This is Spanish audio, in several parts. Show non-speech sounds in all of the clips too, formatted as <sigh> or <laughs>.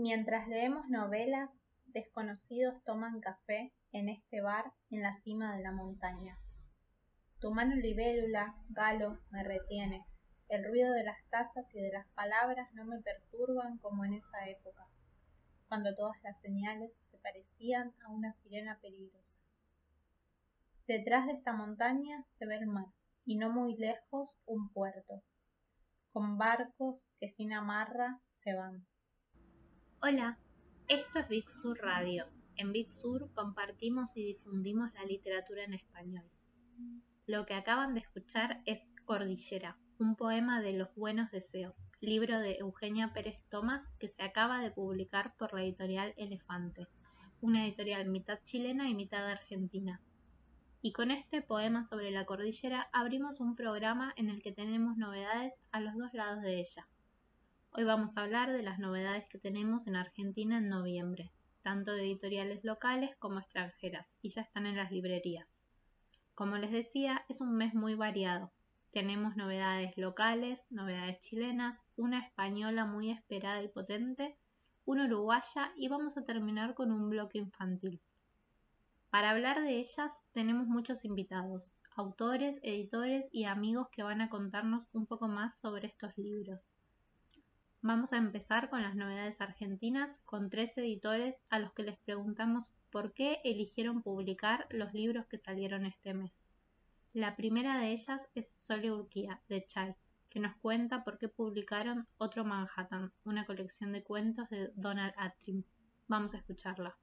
Mientras leemos novelas, desconocidos toman café en este bar en la cima de la montaña. Tu mano libélula, galo, me retiene. El ruido de las tazas y de las palabras no me perturban como en esa época, cuando todas las señales se parecían a una sirena peligrosa. Detrás de esta montaña se ve el mar, y no muy lejos un puerto, con barcos que sin amarra se van. Hola, esto es Big Sur Radio. En Big Sur compartimos y difundimos la literatura en español. Lo que acaban de escuchar es Cordillera, un poema de los buenos deseos, libro de Eugenia Pérez Tomás que se acaba de publicar por la editorial Elefante, una editorial mitad chilena y mitad argentina. Y con este poema sobre la cordillera abrimos un programa en el que tenemos novedades a los dos lados de ella. Hoy vamos a hablar de las novedades que tenemos en Argentina en noviembre, tanto de editoriales locales como extranjeras, y ya están en las librerías. Como les decía, es un mes muy variado. Tenemos novedades locales, novedades chilenas, una española muy esperada y potente, una uruguaya y vamos a terminar con un bloque infantil. Para hablar de ellas tenemos muchos invitados, autores, editores y amigos que van a contarnos un poco más sobre estos libros. Vamos a empezar con las novedades argentinas con tres editores a los que les preguntamos por qué eligieron publicar los libros que salieron este mes. La primera de ellas es Sole Urquía, de Chai, que nos cuenta por qué publicaron Otro Manhattan, una colección de cuentos de Donald Attrim. Vamos a escucharla.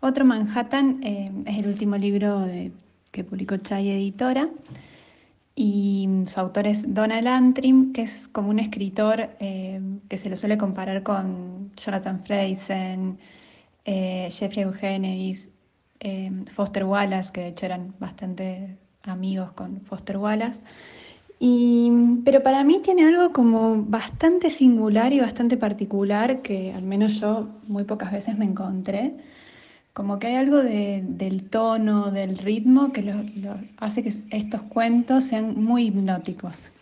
Otro Manhattan eh, es el último libro que publicó Chai Editora y su autor es Donald Antrim, que es como un escritor eh, que se lo suele comparar con Jonathan Friesen, eh, Jeffrey Eugenides, eh, Foster Wallace, que de hecho eran bastante amigos con Foster Wallace. pero para mí tiene algo como bastante singular y bastante particular que al menos yo muy pocas veces me encontré como que hay algo del tono, del ritmo que hace que estos cuentos sean muy hipnóticos.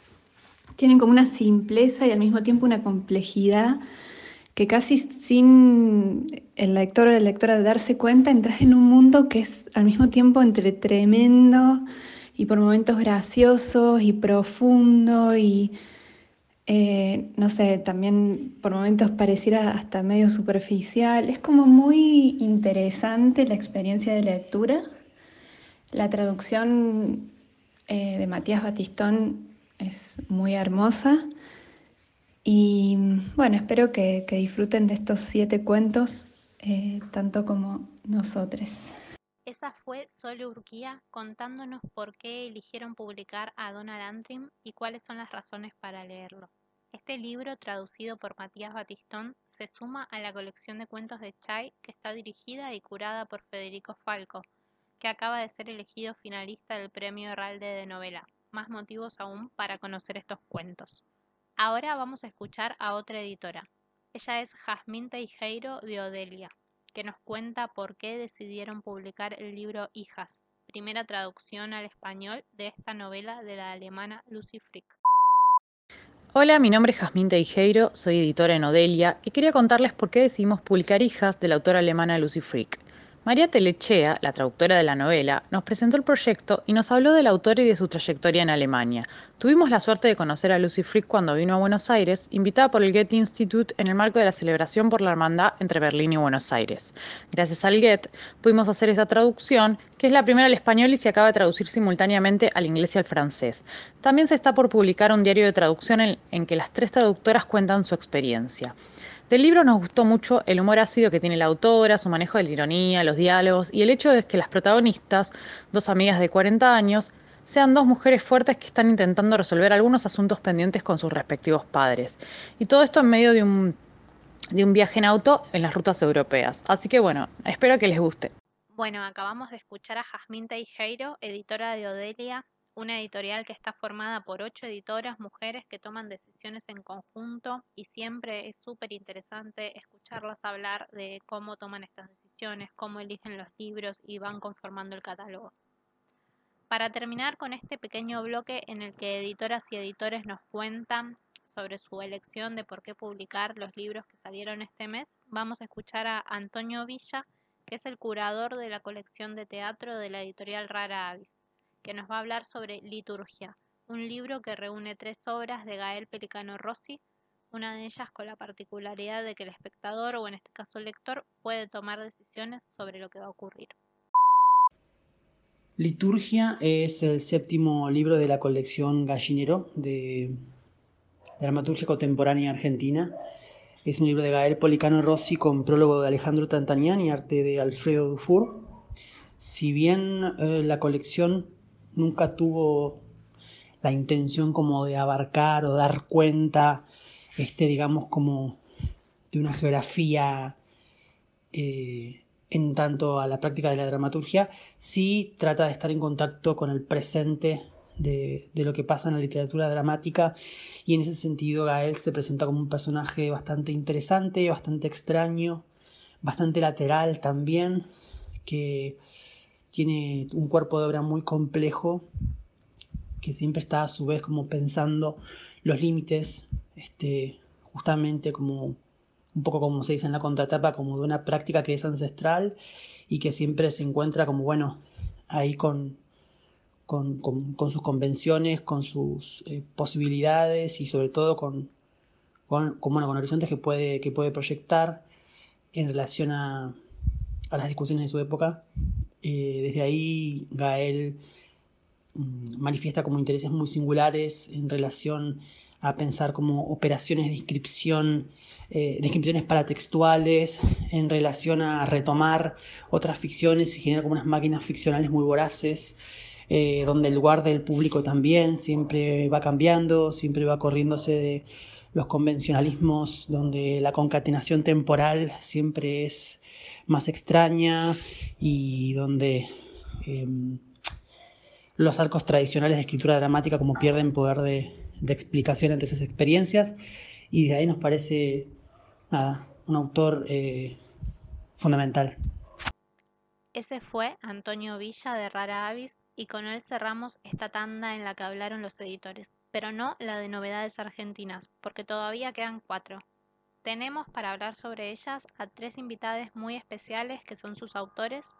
Tienen como una simpleza y al mismo tiempo una complejidad que casi sin el lector o la lectora darse cuenta entras en un mundo que es al mismo tiempo entre tremendo y por momentos gracioso y profundo y eh, no sé, también por momentos pareciera hasta medio superficial. Es como muy interesante la experiencia de lectura. La traducción eh, de Matías Batistón es muy hermosa. Y bueno, espero que, disfruten de estos siete cuentos eh, tanto como nosotros. Esa fue Sole Urquía contándonos por qué eligieron publicar a Donald Antrim y cuáles son las razones para leerlo. Este libro, traducido por Matías Batistón, se suma a la colección de cuentos de Chai que está dirigida y curada por Federico Falco, que acaba de ser elegido finalista del Premio Herralde de Novela. Más motivos aún para conocer estos cuentos. Ahora vamos a escuchar a otra editora. Ella es Jazmín Teijeiro de Odelia que nos cuenta por qué decidieron publicar el libro Hijas, primera traducción al español de esta novela de la alemana Lucy Frick. Hola, mi nombre es Jazmín Teijeiro, soy editora en Odelia y quería contarles por qué decidimos publicar Hijas de la autora alemana Lucy Frick. María Telechea, la traductora de la novela, nos presentó el proyecto y nos habló del autor y de su trayectoria en Alemania. Tuvimos la suerte de conocer a Lucy Frick cuando vino a Buenos Aires, invitada por el Goethe Institute en el marco de la celebración por la hermandad entre Berlín y Buenos Aires. Gracias al Goethe pudimos hacer esa traducción, que es la primera al español y se acaba de traducir simultáneamente al inglés y al francés. También se está por publicar un diario de traducción en, en que las tres traductoras cuentan su experiencia. Del libro nos gustó mucho el humor ácido que tiene la autora, su manejo de la ironía, los diálogos y el hecho de que las protagonistas, dos amigas de 40 años, sean dos mujeres fuertes que están intentando resolver algunos asuntos pendientes con sus respectivos padres. Y todo esto en medio de un, viaje en auto en las rutas europeas. Así que bueno, espero que les guste. Bueno, acabamos de escuchar a Jazmín Teijeiro, editora de Odelia, una editorial que está formada por ocho editoras mujeres que toman decisiones en conjunto y siempre es súper interesante escucharlas hablar de cómo toman estas decisiones, cómo eligen los libros y van conformando el catálogo. Para terminar con este pequeño bloque en el que editoras y editores nos cuentan sobre su elección de por qué publicar los libros que salieron este mes, vamos a escuchar a Antonio Villa, que es el curador de la colección de teatro de la editorial Rara Avis, que nos va a hablar sobre Liturgia, un libro que reúne tres obras de Gael Pelicano Rossi, una de ellas con la particularidad de que el espectador, o en este caso el lector, puede tomar decisiones sobre lo que va a ocurrir. Liturgia es el séptimo libro de la colección Gallinero de Dramaturgia Contemporánea Argentina. Es un libro de Gael Policano Rossi con prólogo de Alejandro Tantanian y arte de Alfredo Dufour. Si bien eh, la colección nunca tuvo la intención como de abarcar o dar cuenta, este, digamos, como de una geografía eh, en tanto a la práctica de la dramaturgia, sí trata de estar en contacto con el presente de, lo que pasa en la literatura dramática y en ese sentido Gael se presenta como un personaje bastante interesante, bastante extraño, bastante lateral también, que tiene un cuerpo de obra muy complejo, que siempre está a su vez como pensando los límites, este, justamente como un poco como se dice en la contratapa, como de una práctica que es ancestral y que siempre se encuentra como, bueno, ahí con, con, sus convenciones, con sus eh, posibilidades y sobre todo con, con, con, horizontes que puede, que puede proyectar en relación a, a las discusiones de su época. Eh, desde ahí Gael mm, manifiesta como intereses muy singulares en relación a pensar como operaciones de inscripción, eh, de inscripciones paratextuales en relación a retomar otras ficciones y generar como unas máquinas ficcionales muy voraces, eh, donde el lugar del público también siempre va cambiando, siempre va corriéndose de los convencionalismos, donde la concatenación temporal siempre es más extraña y donde em, los arcos tradicionales de escritura dramática como pierden poder de, explicación ante esas experiencias y de ahí nos parece nada, un autor eh, fundamental. Ese fue Antonio Villa de Rara Avis y con él cerramos esta tanda en la que hablaron los editores, pero no la de novedades argentinas, porque todavía quedan cuatro. Tenemos para hablar sobre ellas a tres invitadas muy especiales que son sus autores.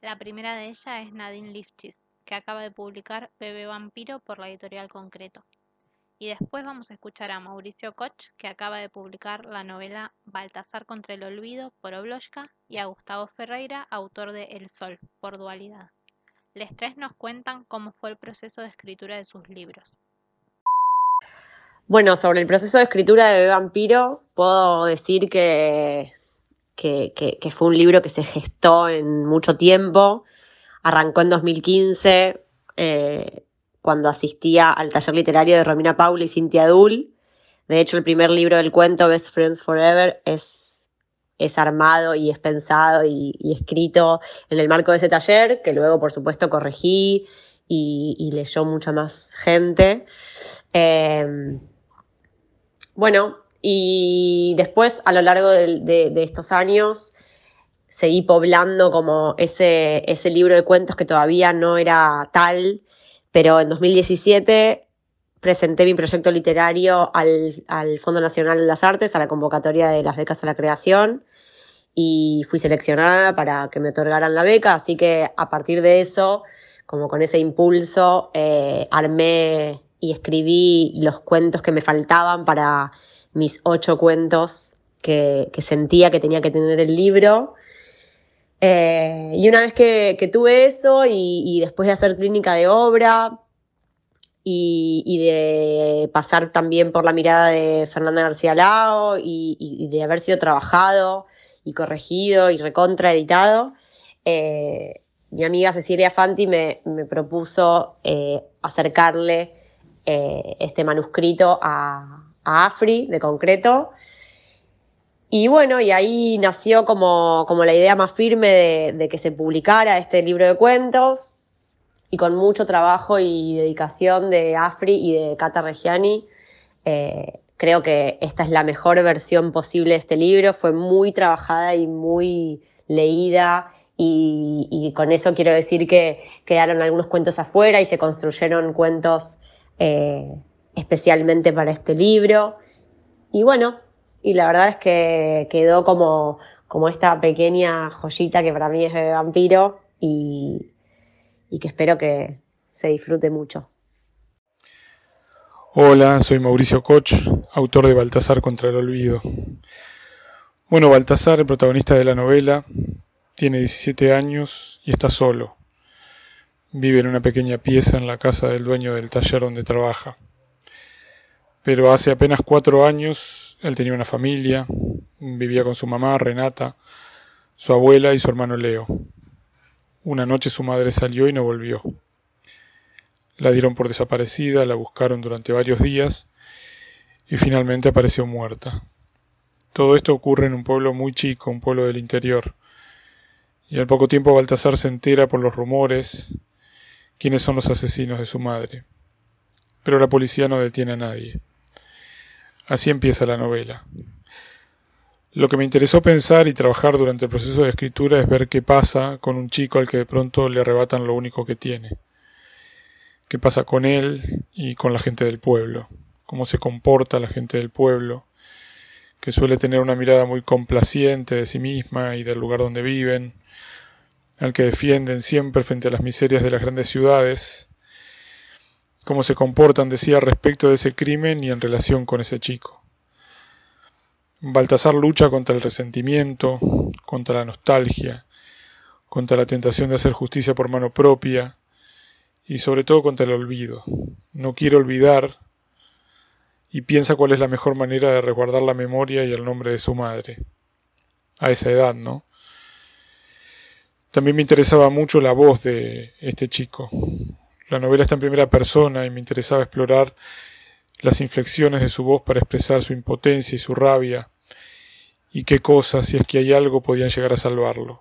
La primera de ellas es Nadine Lifchis, que acaba de publicar Bebé Vampiro por la editorial Concreto. Y después vamos a escuchar a Mauricio Koch, que acaba de publicar la novela Baltasar contra el olvido por Obloshka, y a Gustavo Ferreira, autor de El Sol, por Dualidad. Les tres nos cuentan cómo fue el proceso de escritura de sus libros. Bueno, sobre el proceso de escritura de Vampiro, puedo decir que, que, fue un libro que se gestó en mucho tiempo. Arrancó en 2015. Eh, cuando asistía al taller literario de Romina Pauli y Cintia Dul. De hecho, el primer libro del cuento, Best Friends Forever, es, es armado y es pensado y, escrito en el marco de ese taller, que luego, por supuesto, corregí y, leyó mucha más gente. Em, bueno, y después, a lo largo de, estos años, seguí poblando como ese, ese libro de cuentos que todavía no era tal, pero en 2017 presenté mi proyecto literario al, Fondo Nacional de las Artes, a la convocatoria de las becas a la creación, y fui seleccionada para que me otorgaran la beca, así que a partir de eso, como con ese impulso, eh, armé y escribí los cuentos que me faltaban para mis ocho cuentos que, sentía que tenía que tener el libro. Eh, y una vez que, tuve eso y, después de hacer clínica de obra y, de pasar también por la mirada de Fernanda García Lao y, de haber sido trabajado y corregido y recontraeditado, eh, mi amiga Cecilia Fanti me, propuso eh, acercarle este manuscrito a, Afri de concreto y bueno, y ahí nació como, la idea más firme de, que se publicara este libro de cuentos y con mucho trabajo y dedicación de Afri y de Cata Reggiani. Eh, creo que esta es la mejor versión posible de este libro. Fue muy trabajada y muy leída y, con eso quiero decir que quedaron algunos cuentos afuera y se construyeron cuentos eh, especialmente para este libro. Y bueno, y la verdad es que quedó como, como esta pequeña joyita que para mí es de vampiro y, y que espero que se disfrute mucho. Hola, soy Mauricio Koch, autor de Baltasar contra el Olvido. Bueno, Baltasar, el protagonista de la novela, tiene 17 años y está solo. Vive en una pequeña pieza en la casa del dueño del taller donde trabaja. Pero hace apenas cuatro años él tenía una familia, vivía con su mamá, Renata, su abuela y su hermano Leo. Una noche su madre salió y no volvió. La dieron por desaparecida, la buscaron durante varios días y finalmente apareció muerta. Todo esto ocurre en un pueblo muy chico, un pueblo del interior. Y al poco tiempo Baltasar se entera por los rumores quiénes son los asesinos de su madre. Pero la policía no detiene a nadie. Así empieza la novela. Lo que me interesó pensar y trabajar durante el proceso de escritura es ver qué pasa con un chico al que de pronto le arrebatan lo único que tiene. Qué pasa con él y con la gente del pueblo. Cómo se comporta la gente del pueblo, que suele tener una mirada muy complaciente de sí misma y del lugar donde viven, al que defienden siempre frente a las miserias de las grandes ciudades, cómo se comportan, decía, respecto de ese crimen y en relación con ese chico. Baltasar lucha contra el resentimiento, contra la nostalgia, contra la tentación de hacer justicia por mano propia y sobre todo contra el olvido. No quiere olvidar y piensa cuál es la mejor manera de resguardar la memoria y el nombre de su madre. A esa edad, ¿no? También me interesaba mucho la voz de este chico, la novela está en primera persona y me interesaba explorar las inflexiones de su voz para expresar su impotencia y su rabia, y qué cosas, si es que hay algo, podían llegar a salvarlo.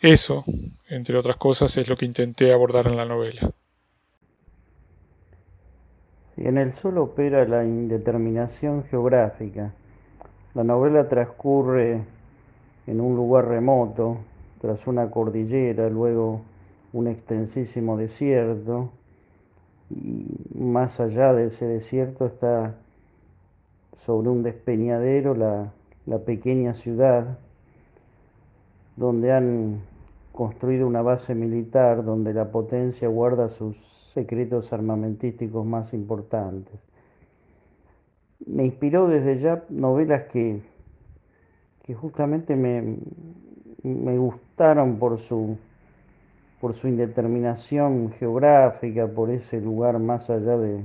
Eso, entre otras cosas, es lo que intenté abordar en la novela. En el sol opera la indeterminación geográfica. La novela transcurre en un lugar remoto, tras una cordillera, luego un extensísimo desierto y más allá de ese desierto está sobre un despeñadero la, la pequeña ciudad donde han construido una base militar donde la potencia guarda sus secretos armamentísticos más importantes. Me inspiró desde ya novelas que, que justamente me, me por su por su indeterminación geográfica, por ese lugar más allá de,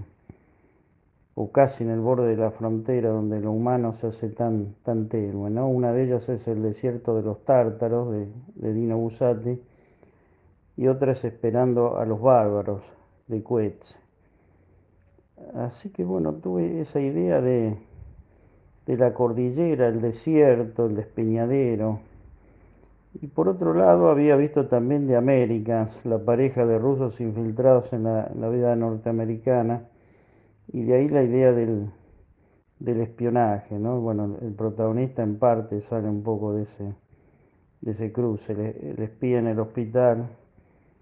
o casi en el borde de la frontera donde lo humano se hace tan, tan tenue. ¿no? Una de ellas es el desierto de los tártaros de, de Dino Bussati y otra es Esperando a los bárbaros de Coetze. Así que bueno, tuve esa idea de, de la cordillera, el desierto, el despeñadero, y por otro lado, había visto también de Américas, la pareja de rusos infiltrados en la, vida norteamericana, y de ahí la idea del, del espionaje, ¿no? Bueno, el protagonista en parte sale un poco de ese, de ese cruce, el, espía en el hospital,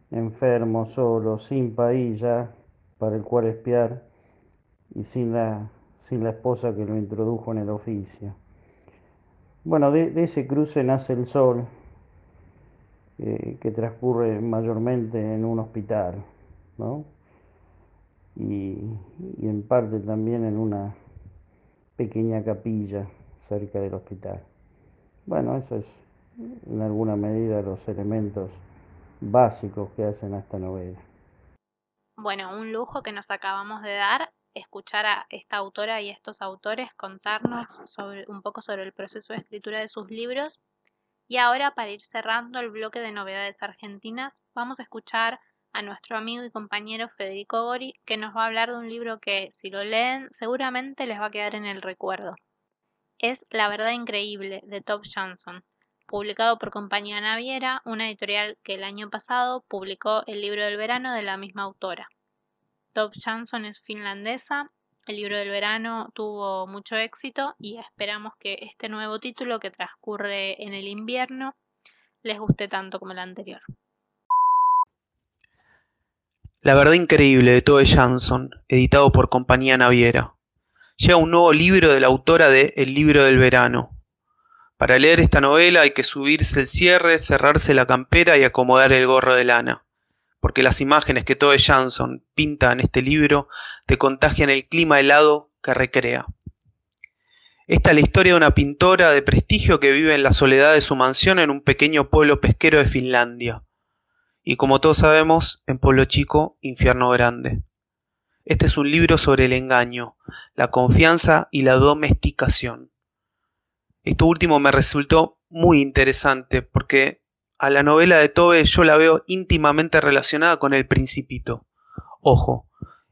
enfermo, solo, sin país para el cual espiar y sin la, sin la esposa que lo introdujo en el oficio. Bueno, de ese cruce nace el sol, eh, que transcurre mayormente en un hospital, ¿no? Y, en parte también en una pequeña capilla cerca del hospital. Bueno, eso es en alguna medida los elementos básicos que hacen a esta novela. Bueno, un lujo que nos acabamos de dar escuchar a esta autora y estos autores contarnos sobre, un poco sobre el proceso de escritura de sus libros y ahora, para ir cerrando el bloque de novedades argentinas, vamos a escuchar a nuestro amigo y compañero Federico Gori, que nos va a hablar de un libro que, si lo leen, seguramente les va a quedar en el recuerdo. Es La verdad increíble, de Top Johnson, publicado por Compañía Naviera, una editorial que el año pasado publicó el libro del verano de la misma autora. Top Johnson es finlandesa el libro del verano tuvo mucho éxito y esperamos que este nuevo título que transcurre en el invierno les guste tanto como el anterior. La verdad increíble de Tove Jansson, editado por Compañía Naviera. Llega un nuevo libro de la autora de El libro del verano. Para leer esta novela hay que subirse el cierre, cerrarse la campera y acomodar el gorro de lana, porque las imágenes que Tove Jansson pinta en este libro te contagian el clima helado que recrea. Esta es la historia de una pintora de prestigio que vive en la soledad de su mansión en un pequeño pueblo pesquero de Finlandia. Y como todos sabemos, en pueblo chico, infierno grande. Este es un libro sobre el engaño, la confianza y la domesticación. Esto último me resultó muy interesante porque a la novela de Tobe yo la veo íntimamente relacionada con El Principito. Ojo,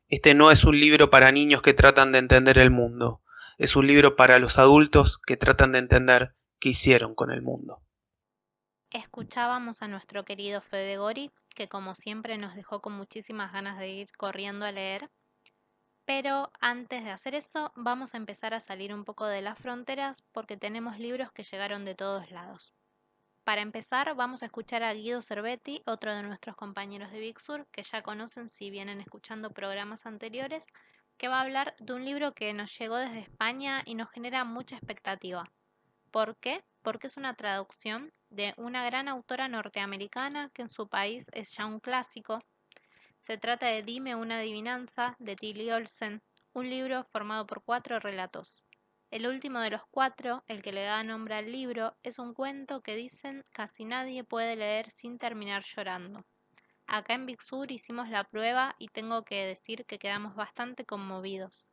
este no es un libro para niños que tratan de entender el mundo es un libro para los adultos que tratan de entender qué hicieron con el mundo. Escuchábamos a nuestro querido Fede Gori, que como siempre nos dejó con muchísimas ganas de ir corriendo a leer. Pero antes de hacer eso, vamos a empezar a salir un poco de las fronteras porque tenemos libros que llegaron de todos lados. Para empezar, vamos a escuchar a Guido Cervetti, otro de nuestros compañeros de Big Sur, que ya conocen si vienen escuchando programas anteriores, que va a hablar de un libro que nos llegó desde España y nos genera mucha expectativa. ¿Por qué? Porque es una traducción de una gran autora norteamericana que en su país es ya un clásico. Se trata de Dime una adivinanza de Tilly Olsen, un libro formado por cuatro relatos. El último de los cuatro, el que le da nombre al libro, es un cuento que dicen casi nadie puede leer sin terminar llorando. Acá en Big Sur hicimos la prueba y tengo que decir que quedamos bastante conmovidos.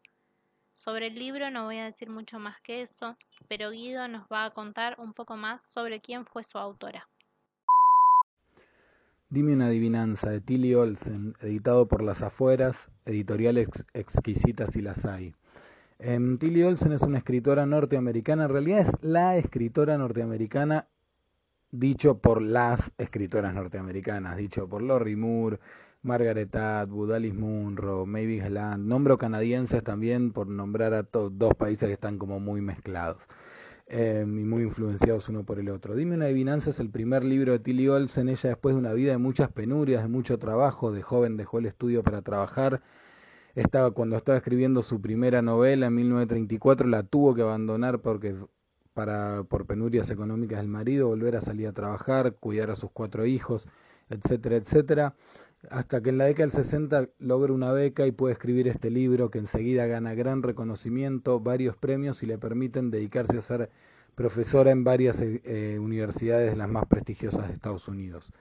Sobre el libro no voy a decir mucho más que eso, pero Guido nos va a contar un poco más sobre quién fue su autora. Dime una adivinanza de Tilly Olsen, editado por Las Afueras, editoriales exquisitas y las hay. Em, Tilly Olsen es una escritora norteamericana, en realidad es la escritora norteamericana dicho por las escritoras norteamericanas, dicho por Lori Moore, Margaret Atwood, Alice Munro, Mavis Land, nombro canadienses también por nombrar a dos países que están como muy mezclados em, y muy influenciados uno por el otro. Dime una adivinanza es el primer libro de Tilly Olsen, ella después de una vida de muchas penurias, de mucho trabajo, de joven dejó el estudio para trabajar, estaba cuando estaba escribiendo su primera novela en 1934 la tuvo que abandonar porque para, por penurias económicas del marido, volver a salir a trabajar, cuidar a sus cuatro hijos, etcétera, etcétera, hasta que en la década del 60 logra una beca y puede escribir este libro que enseguida gana gran reconocimiento, varios premios y le permiten dedicarse a ser profesora en varias eh, eh, universidades de las más prestigiosas de Estados Unidos.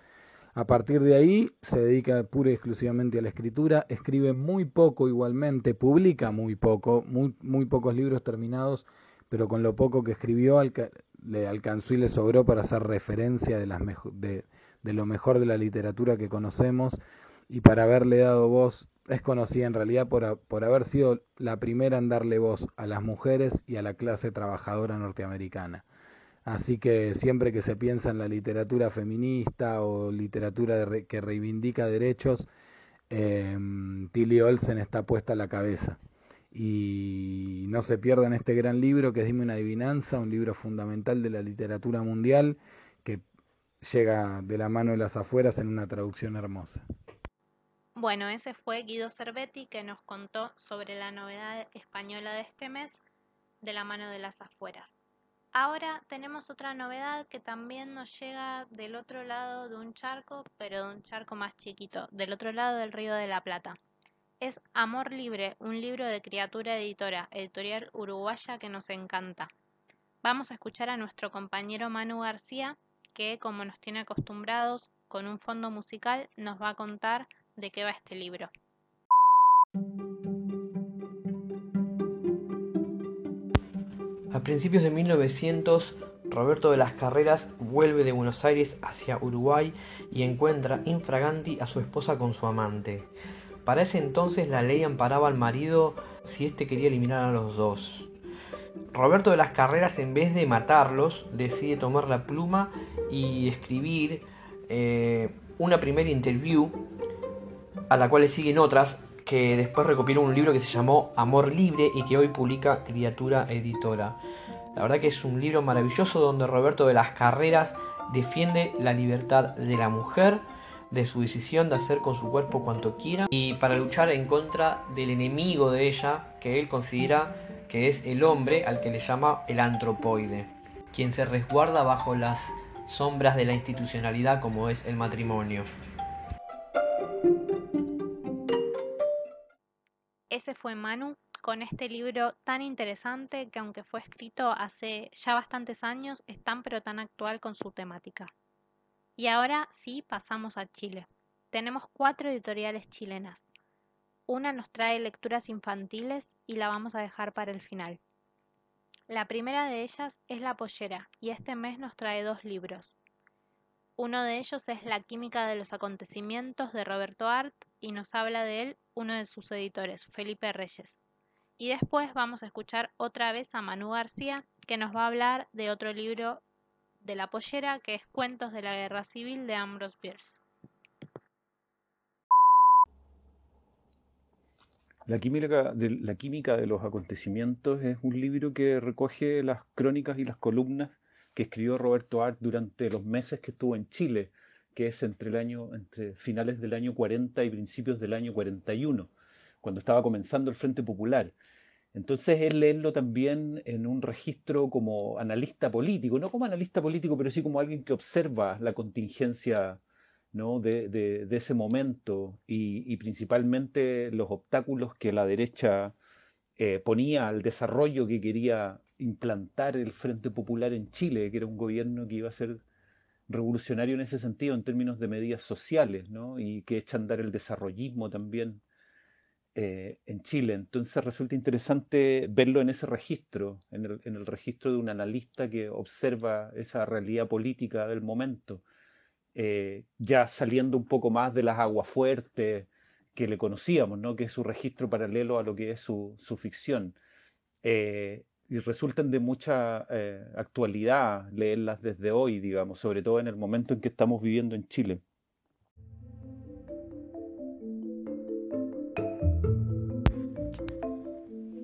A partir de ahí se dedica pura y exclusivamente a la escritura, escribe muy poco igualmente, publica muy poco, muy, muy pocos libros terminados pero con lo poco que escribió le alcanzó y le sobró para hacer referencia de, las de, de lo mejor de la literatura que conocemos y para haberle dado voz, es conocida en realidad por, por haber sido la primera en darle voz a las mujeres y a la clase trabajadora norteamericana. Así que siempre que se piensa en la literatura feminista o literatura que reivindica derechos, eh, Tilly Olsen está puesta a la cabeza y no se pierdan este gran libro que es Dime una adivinanza, un libro fundamental de la literatura mundial que llega de la mano de las afueras en una traducción hermosa. Bueno, ese fue Guido Cervetti que nos contó sobre la novedad española de este mes de la mano de las afueras. Ahora tenemos otra novedad que también nos llega del otro lado de un charco, pero de un charco más chiquito, del otro lado del río de la Plata es Amor Libre, un libro de criatura editora, editorial uruguaya que nos encanta. Vamos a escuchar a nuestro compañero Manu García, que como nos tiene acostumbrados, con un fondo musical, nos va a contar de qué va este libro. A principios de 1900, Roberto de las Carreras vuelve de Buenos Aires hacia Uruguay y encuentra infraganti a su esposa con su amante. Para ese entonces la ley amparaba al marido si éste quería eliminar a los dos. Roberto de las Carreras, en vez de matarlos, decide tomar la pluma y escribir eh, una primera interview, a la cual le siguen otras, que después recopiló un libro que se llamó Amor Libre y que hoy publica Criatura Editora. La verdad que es un libro maravilloso donde Roberto de las Carreras defiende la libertad de la mujer de su decisión de hacer con su cuerpo cuanto quiera y para luchar en contra del enemigo de ella que él considera que es el hombre al que le llama el antropoide, quien se resguarda bajo las sombras de la institucionalidad como es el matrimonio. Ese fue Manu con este libro tan interesante que aunque fue escrito hace ya bastantes años, es tan pero tan actual con su temática. Y ahora sí pasamos a Chile. Tenemos cuatro editoriales chilenas. Una nos trae lecturas infantiles y la vamos a dejar para el final. La primera de ellas es La Pollera y este mes nos trae dos libros. Uno de ellos es La química de los acontecimientos de Roberto Art y nos habla de él uno de sus editores, Felipe Reyes. Y después vamos a escuchar otra vez a Manu García, que nos va a hablar de otro libro de la pollera, que es Cuentos de la Guerra Civil de Ambrose Bierce. La química, de, la química de los acontecimientos es un libro que recoge las crónicas y las columnas que escribió Roberto Art durante los meses que estuvo en Chile, que es entre, el año, entre finales del año 40 y principios del año 41, cuando estaba comenzando el Frente Popular. Entonces él leerlo también en un registro como analista político, no como analista político, pero sí como alguien que observa la contingencia ¿no? de, ese momento y, principalmente los obstáculos que la derecha eh, ponía al desarrollo que quería implantar el Frente Popular en Chile, que era un gobierno que iba a ser revolucionario en ese sentido en términos de medidas sociales, ¿no? y que echa a andar el desarrollismo también eh, en Chile. Entonces resulta interesante verlo en ese registro, en el, registro de un analista que observa esa realidad política del momento, eh, ya saliendo un poco más de las aguas fuertes que le conocíamos, ¿no? que es su registro paralelo a lo que es su, ficción. Eh, y resultan de mucha actualidad leerlas desde hoy, digamos, sobre todo en el momento en que estamos viviendo en Chile.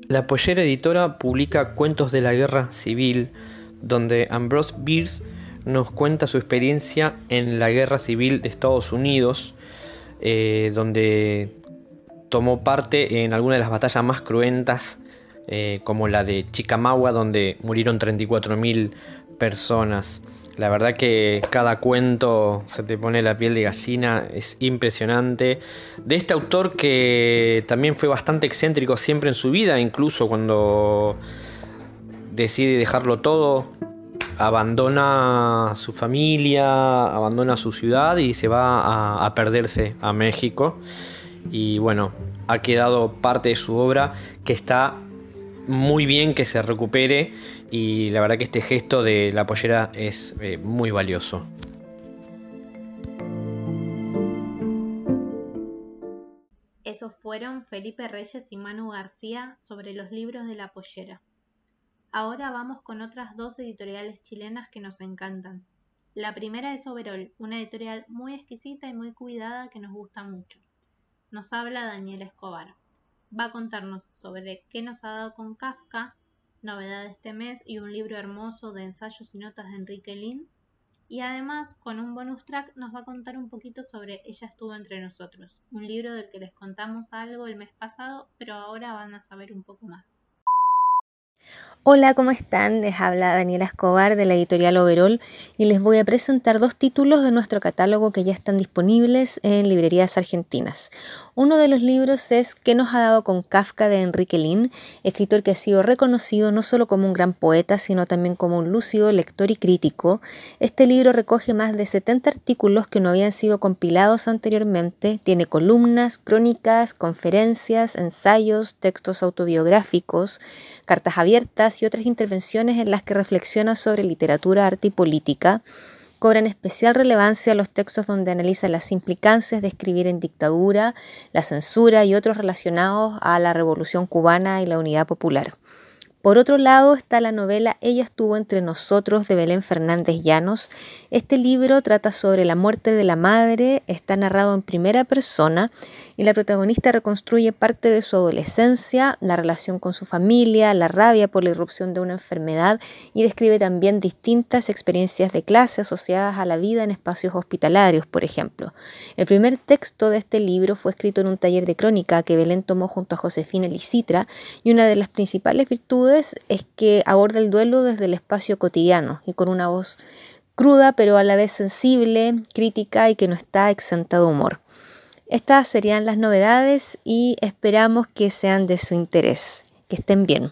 La Pollera Editora publica Cuentos de la Guerra Civil, donde Ambrose Bierce nos cuenta su experiencia en la Guerra Civil de Estados Unidos, eh, donde tomó parte en algunas de las batallas más cruentas, eh, como la de Chickamauga, donde murieron 34.000 personas. La verdad que cada cuento se te pone la piel de gallina, es impresionante. De este autor que también fue bastante excéntrico siempre en su vida, incluso cuando decide dejarlo todo, abandona su familia, abandona su ciudad y se va a perderse a México. Y bueno, ha quedado parte de su obra que está muy bien que se recupere y la verdad que este gesto de la pollera es eh, muy valioso. Esos fueron Felipe Reyes y Manu García sobre los libros de la pollera. Ahora vamos con otras dos editoriales chilenas que nos encantan. La primera es Overol, una editorial muy exquisita y muy cuidada que nos gusta mucho. Nos habla Daniel Escobar va a contarnos sobre qué nos ha dado con Kafka, novedad de este mes y un libro hermoso de ensayos y notas de Enrique Lin. Y además, con un bonus track, nos va a contar un poquito sobre Ella estuvo entre nosotros, un libro del que les contamos algo el mes pasado, pero ahora van a saber un poco más. Hola, ¿cómo están? Les habla Daniela Escobar de la editorial Overol y les voy a presentar dos títulos de nuestro catálogo que ya están disponibles en librerías argentinas. Uno de los libros es ¿Qué nos ha dado con Kafka de Enrique Lin, escritor que ha sido reconocido no solo como un gran poeta, sino también como un lúcido lector y crítico. Este libro recoge más de 70 artículos que no habían sido compilados anteriormente, tiene columnas, crónicas, conferencias, ensayos, textos autobiográficos, cartas abiertas, y otras intervenciones en las que reflexiona sobre literatura, arte y política, cobran especial relevancia los textos donde analiza las implicancias de escribir en dictadura, la censura y otros relacionados a la revolución cubana y la unidad popular. Por otro lado está la novela Ella estuvo entre nosotros de Belén Fernández Llanos. Este libro trata sobre la muerte de la madre, está narrado en primera persona y la protagonista reconstruye parte de su adolescencia, la relación con su familia, la rabia por la irrupción de una enfermedad y describe también distintas experiencias de clase asociadas a la vida en espacios hospitalarios, por ejemplo. El primer texto de este libro fue escrito en un taller de crónica que Belén tomó junto a Josefina Licitra y una de las principales virtudes es que aborda el duelo desde el espacio cotidiano y con una voz cruda pero a la vez sensible, crítica y que no está exenta de humor. Estas serían las novedades y esperamos que sean de su interés. Que estén bien.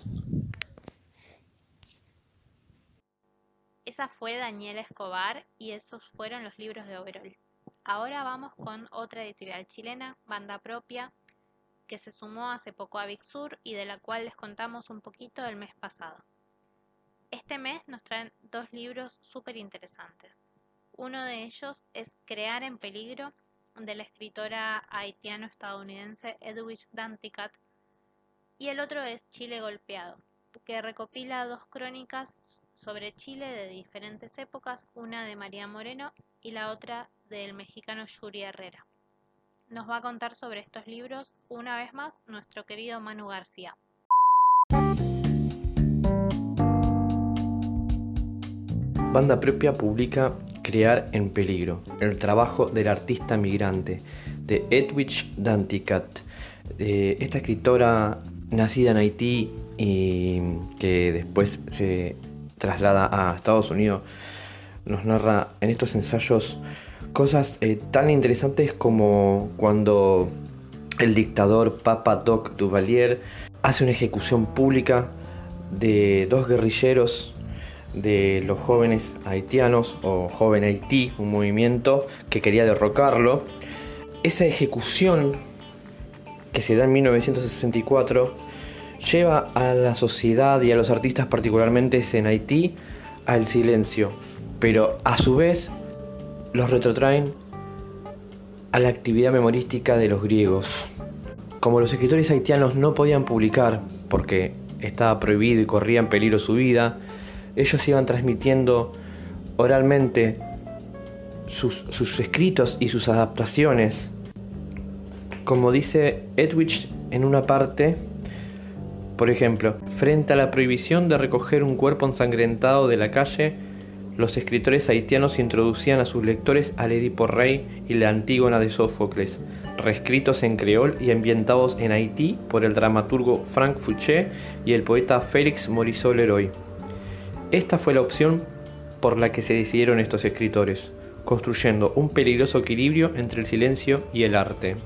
Esa fue Daniela Escobar y esos fueron los libros de Overall. Ahora vamos con otra editorial chilena, banda propia, que se sumó hace poco a Big y de la cual les contamos un poquito el mes pasado. Este mes nos traen dos libros súper interesantes. Uno de ellos es Crear en Peligro, de la escritora haitiano-estadounidense Edwidge Danticat, y el otro es Chile Golpeado, que recopila dos crónicas sobre Chile de diferentes épocas, una de María Moreno y la otra del mexicano Yuri Herrera. Nos va a contar sobre estos libros una vez más nuestro querido Manu García. Banda propia publica Crear en peligro, el trabajo del artista migrante de Edwidge Danticat. esta escritora nacida en Haití y que después se traslada a Estados Unidos nos narra en estos ensayos cosas eh, tan interesantes como cuando el dictador Papa Doc Duvalier hace una ejecución pública de dos guerrilleros de los jóvenes haitianos o Joven Haití, un movimiento que quería derrocarlo. Esa ejecución que se da en 1964 lleva a la sociedad y a los artistas particularmente en Haití al silencio, pero a su vez los retrotraen a la actividad memorística de los griegos. Como los escritores haitianos no podían publicar porque estaba prohibido y corría en peligro su vida, ellos iban transmitiendo oralmente sus, escritos y sus adaptaciones. Como dice Edwidge en una parte, por ejemplo, frente a la prohibición de recoger un cuerpo ensangrentado de la calle, los escritores haitianos introducían a sus lectores al Edipo Rey y la Antígona de Sófocles, reescritos en creol y ambientados en Haití por el dramaturgo Frank Fouché y el poeta Félix Morisot Leroy. Esta fue la opción por la que se decidieron estos escritores, construyendo un peligroso equilibrio entre el silencio y el arte.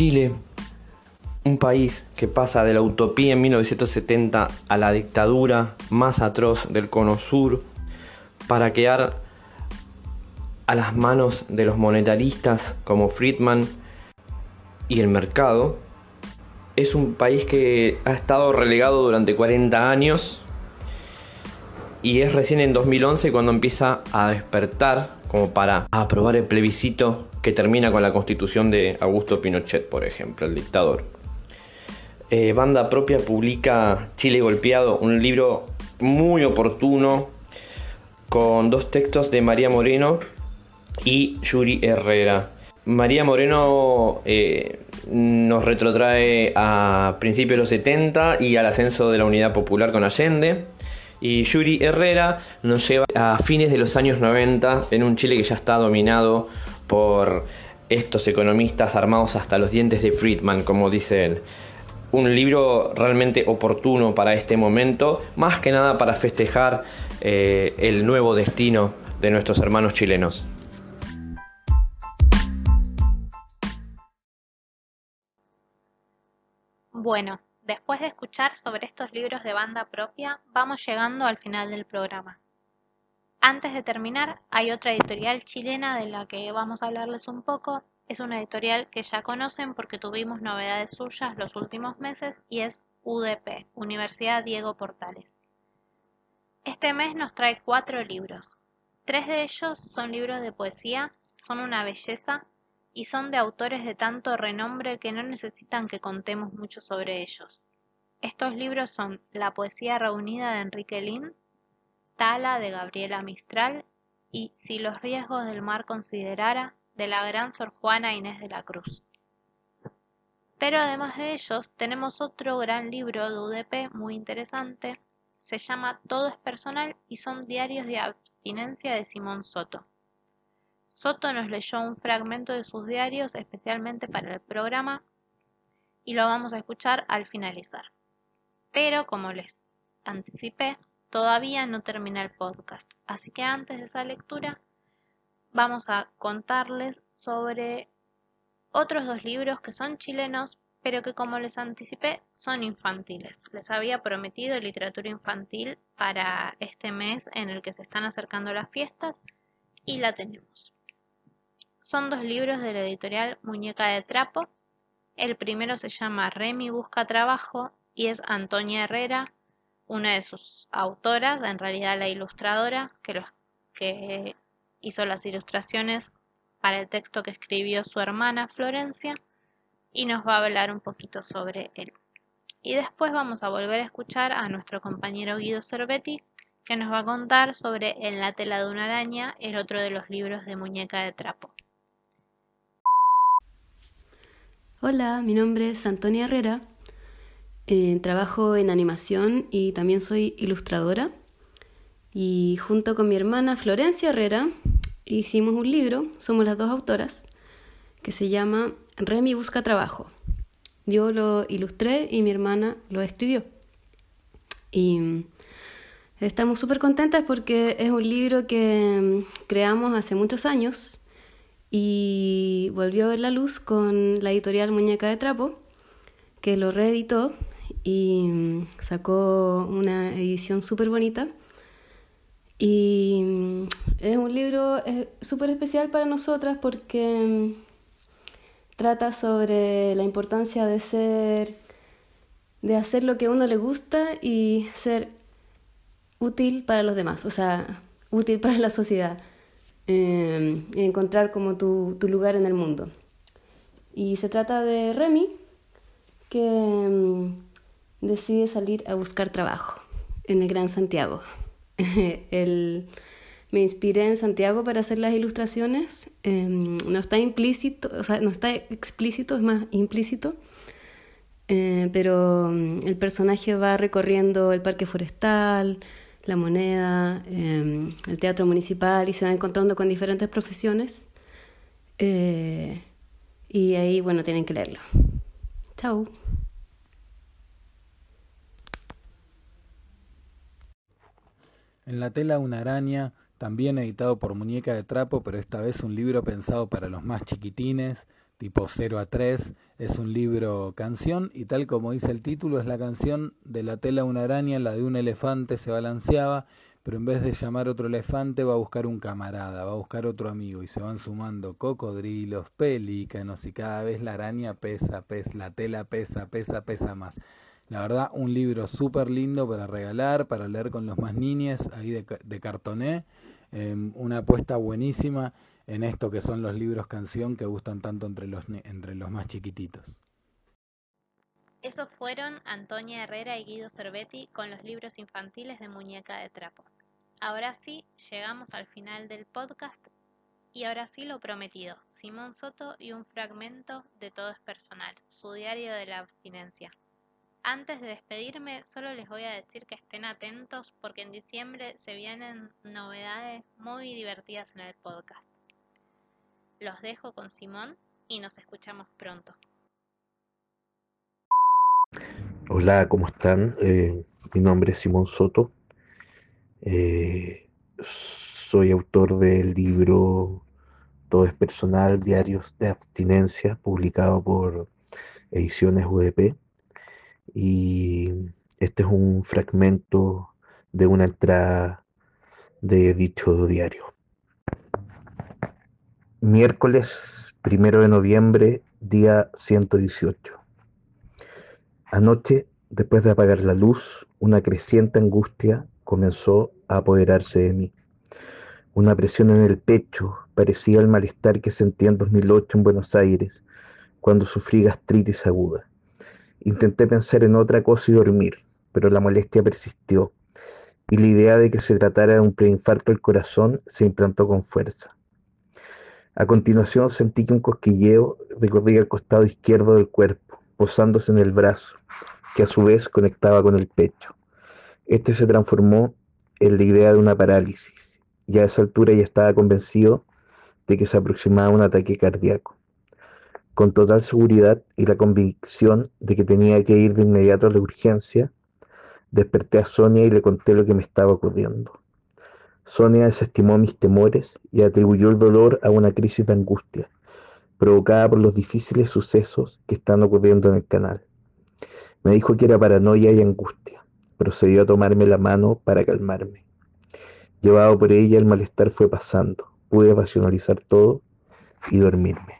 Chile, un país que pasa de la utopía en 1970 a la dictadura más atroz del cono sur para quedar a las manos de los monetaristas como Friedman y el mercado, es un país que ha estado relegado durante 40 años y es recién en 2011 cuando empieza a despertar como para aprobar el plebiscito que termina con la constitución de Augusto Pinochet, por ejemplo, el dictador. Eh, banda propia publica Chile Golpeado, un libro muy oportuno con dos textos de María Moreno y Yuri Herrera. María Moreno eh, nos retrotrae a principios de los 70 y al ascenso de la Unidad Popular con Allende. Y Yuri Herrera nos lleva a fines de los años 90 en un Chile que ya está dominado por estos economistas armados hasta los dientes de Friedman, como dice él. Un libro realmente oportuno para este momento, más que nada para festejar eh, el nuevo destino de nuestros hermanos chilenos. Bueno, después de escuchar sobre estos libros de banda propia, vamos llegando al final del programa. Antes de terminar, hay otra editorial chilena de la que vamos a hablarles un poco. Es una editorial que ya conocen porque tuvimos novedades suyas los últimos meses y es UDP, Universidad Diego Portales. Este mes nos trae cuatro libros. Tres de ellos son libros de poesía, son una belleza y son de autores de tanto renombre que no necesitan que contemos mucho sobre ellos. Estos libros son La poesía reunida de Enrique Lin, Tala de Gabriela Mistral y Si los riesgos del mar considerara de la gran Sor Juana Inés de la Cruz. Pero además de ellos, tenemos otro gran libro de UDP muy interesante, se llama Todo es personal y son diarios de abstinencia de Simón Soto. Soto nos leyó un fragmento de sus diarios especialmente para el programa y lo vamos a escuchar al finalizar. Pero como les anticipé, todavía no termina el podcast, así que antes de esa lectura vamos a contarles sobre otros dos libros que son chilenos, pero que como les anticipé son infantiles. Les había prometido literatura infantil para este mes en el que se están acercando las fiestas y la tenemos. Son dos libros de la editorial Muñeca de Trapo. El primero se llama Remy Busca Trabajo y es Antonia Herrera, una de sus autoras, en realidad la ilustradora, que, hizo las ilustraciones para el texto que escribió su hermana Florencia y nos va a hablar un poquito sobre él. Y después vamos a volver a escuchar a nuestro compañero Guido Cervetti, que nos va a contar sobre En la tela de una araña, el otro de los libros de muñeca de trapo. Hola, mi nombre es Antonia Herrera. Eh, trabajo en animación y también soy ilustradora. Y junto con mi hermana Florencia Herrera hicimos un libro, somos las dos autoras, que se llama Remy Busca Trabajo. Yo lo ilustré y mi hermana lo escribió. Y estamos súper contentas porque es un libro que creamos hace muchos años y volvió a ver la luz con la editorial Muñeca de Trapo, que lo reeditó y mm, sacó una edición súper bonita. Y mm, es un libro súper especial para nosotras porque mm, trata sobre la importancia de ser, de hacer lo que a uno le gusta y ser útil para los demás, o sea, útil para la sociedad. Em, encontrar como tu, tu, lugar en el mundo. Y se trata de Remy, que decide salir a buscar trabajo en el Gran Santiago. <laughs> el, me inspiré en Santiago para hacer las ilustraciones. Em, no está implícito, o sea, no está explícito, es más implícito. Eh, pero el personaje va recorriendo el parque forestal, la moneda, em, el teatro municipal y se va encontrando con diferentes profesiones. Eh, y ahí, bueno, tienen que leerlo. Chao. En la tela una araña, también editado por Muñeca de Trapo, pero esta vez un libro pensado para los más chiquitines, tipo 0 a 3, es un libro canción y tal como dice el título es la canción de la tela una araña, la de un elefante se balanceaba, pero en vez de llamar otro elefante va a buscar un camarada, va a buscar otro amigo y se van sumando cocodrilos, pelícanos y cada vez la araña pesa, pesa, la tela pesa, pesa, pesa más. La verdad, un libro súper lindo para regalar, para leer con los más niños, ahí de, de cartoné, em, una apuesta buenísima en esto que son los libros canción que gustan tanto entre los, entre los más chiquititos. Esos fueron Antonia Herrera y Guido Cervetti con los libros infantiles de Muñeca de Trapo. Ahora sí, llegamos al final del podcast y ahora sí lo prometido, Simón Soto y un fragmento de Todo es Personal, su diario de la abstinencia. Antes de despedirme, solo les voy a decir que estén atentos porque en diciembre se vienen novedades muy divertidas en el podcast. Los dejo con Simón y nos escuchamos pronto. Hola, ¿cómo están? Eh, mi nombre es Simón Soto. Eh, soy autor del libro Todo es Personal, Diarios de Abstinencia, publicado por Ediciones UDP. Y este es un fragmento de una entrada de dicho diario. Miércoles primero de noviembre, día 118. Anoche, después de apagar la luz, una creciente angustia comenzó a apoderarse de mí. Una presión en el pecho parecía el malestar que sentía en 2008 en Buenos Aires, cuando sufrí gastritis aguda. Intenté pensar en otra cosa y dormir, pero la molestia persistió, y la idea de que se tratara de un preinfarto del corazón se implantó con fuerza. A continuación sentí que un cosquilleo recorría el costado izquierdo del cuerpo, posándose en el brazo, que a su vez conectaba con el pecho. Este se transformó en la idea de una parálisis, y a esa altura ya estaba convencido de que se aproximaba un ataque cardíaco. Con total seguridad y la convicción de que tenía que ir de inmediato a la urgencia, desperté a Sonia y le conté lo que me estaba ocurriendo. Sonia desestimó mis temores y atribuyó el dolor a una crisis de angustia, provocada por los difíciles sucesos que están ocurriendo en el canal. Me dijo que era paranoia y angustia. Procedió a tomarme la mano para calmarme. Llevado por ella, el malestar fue pasando. Pude racionalizar todo y dormirme.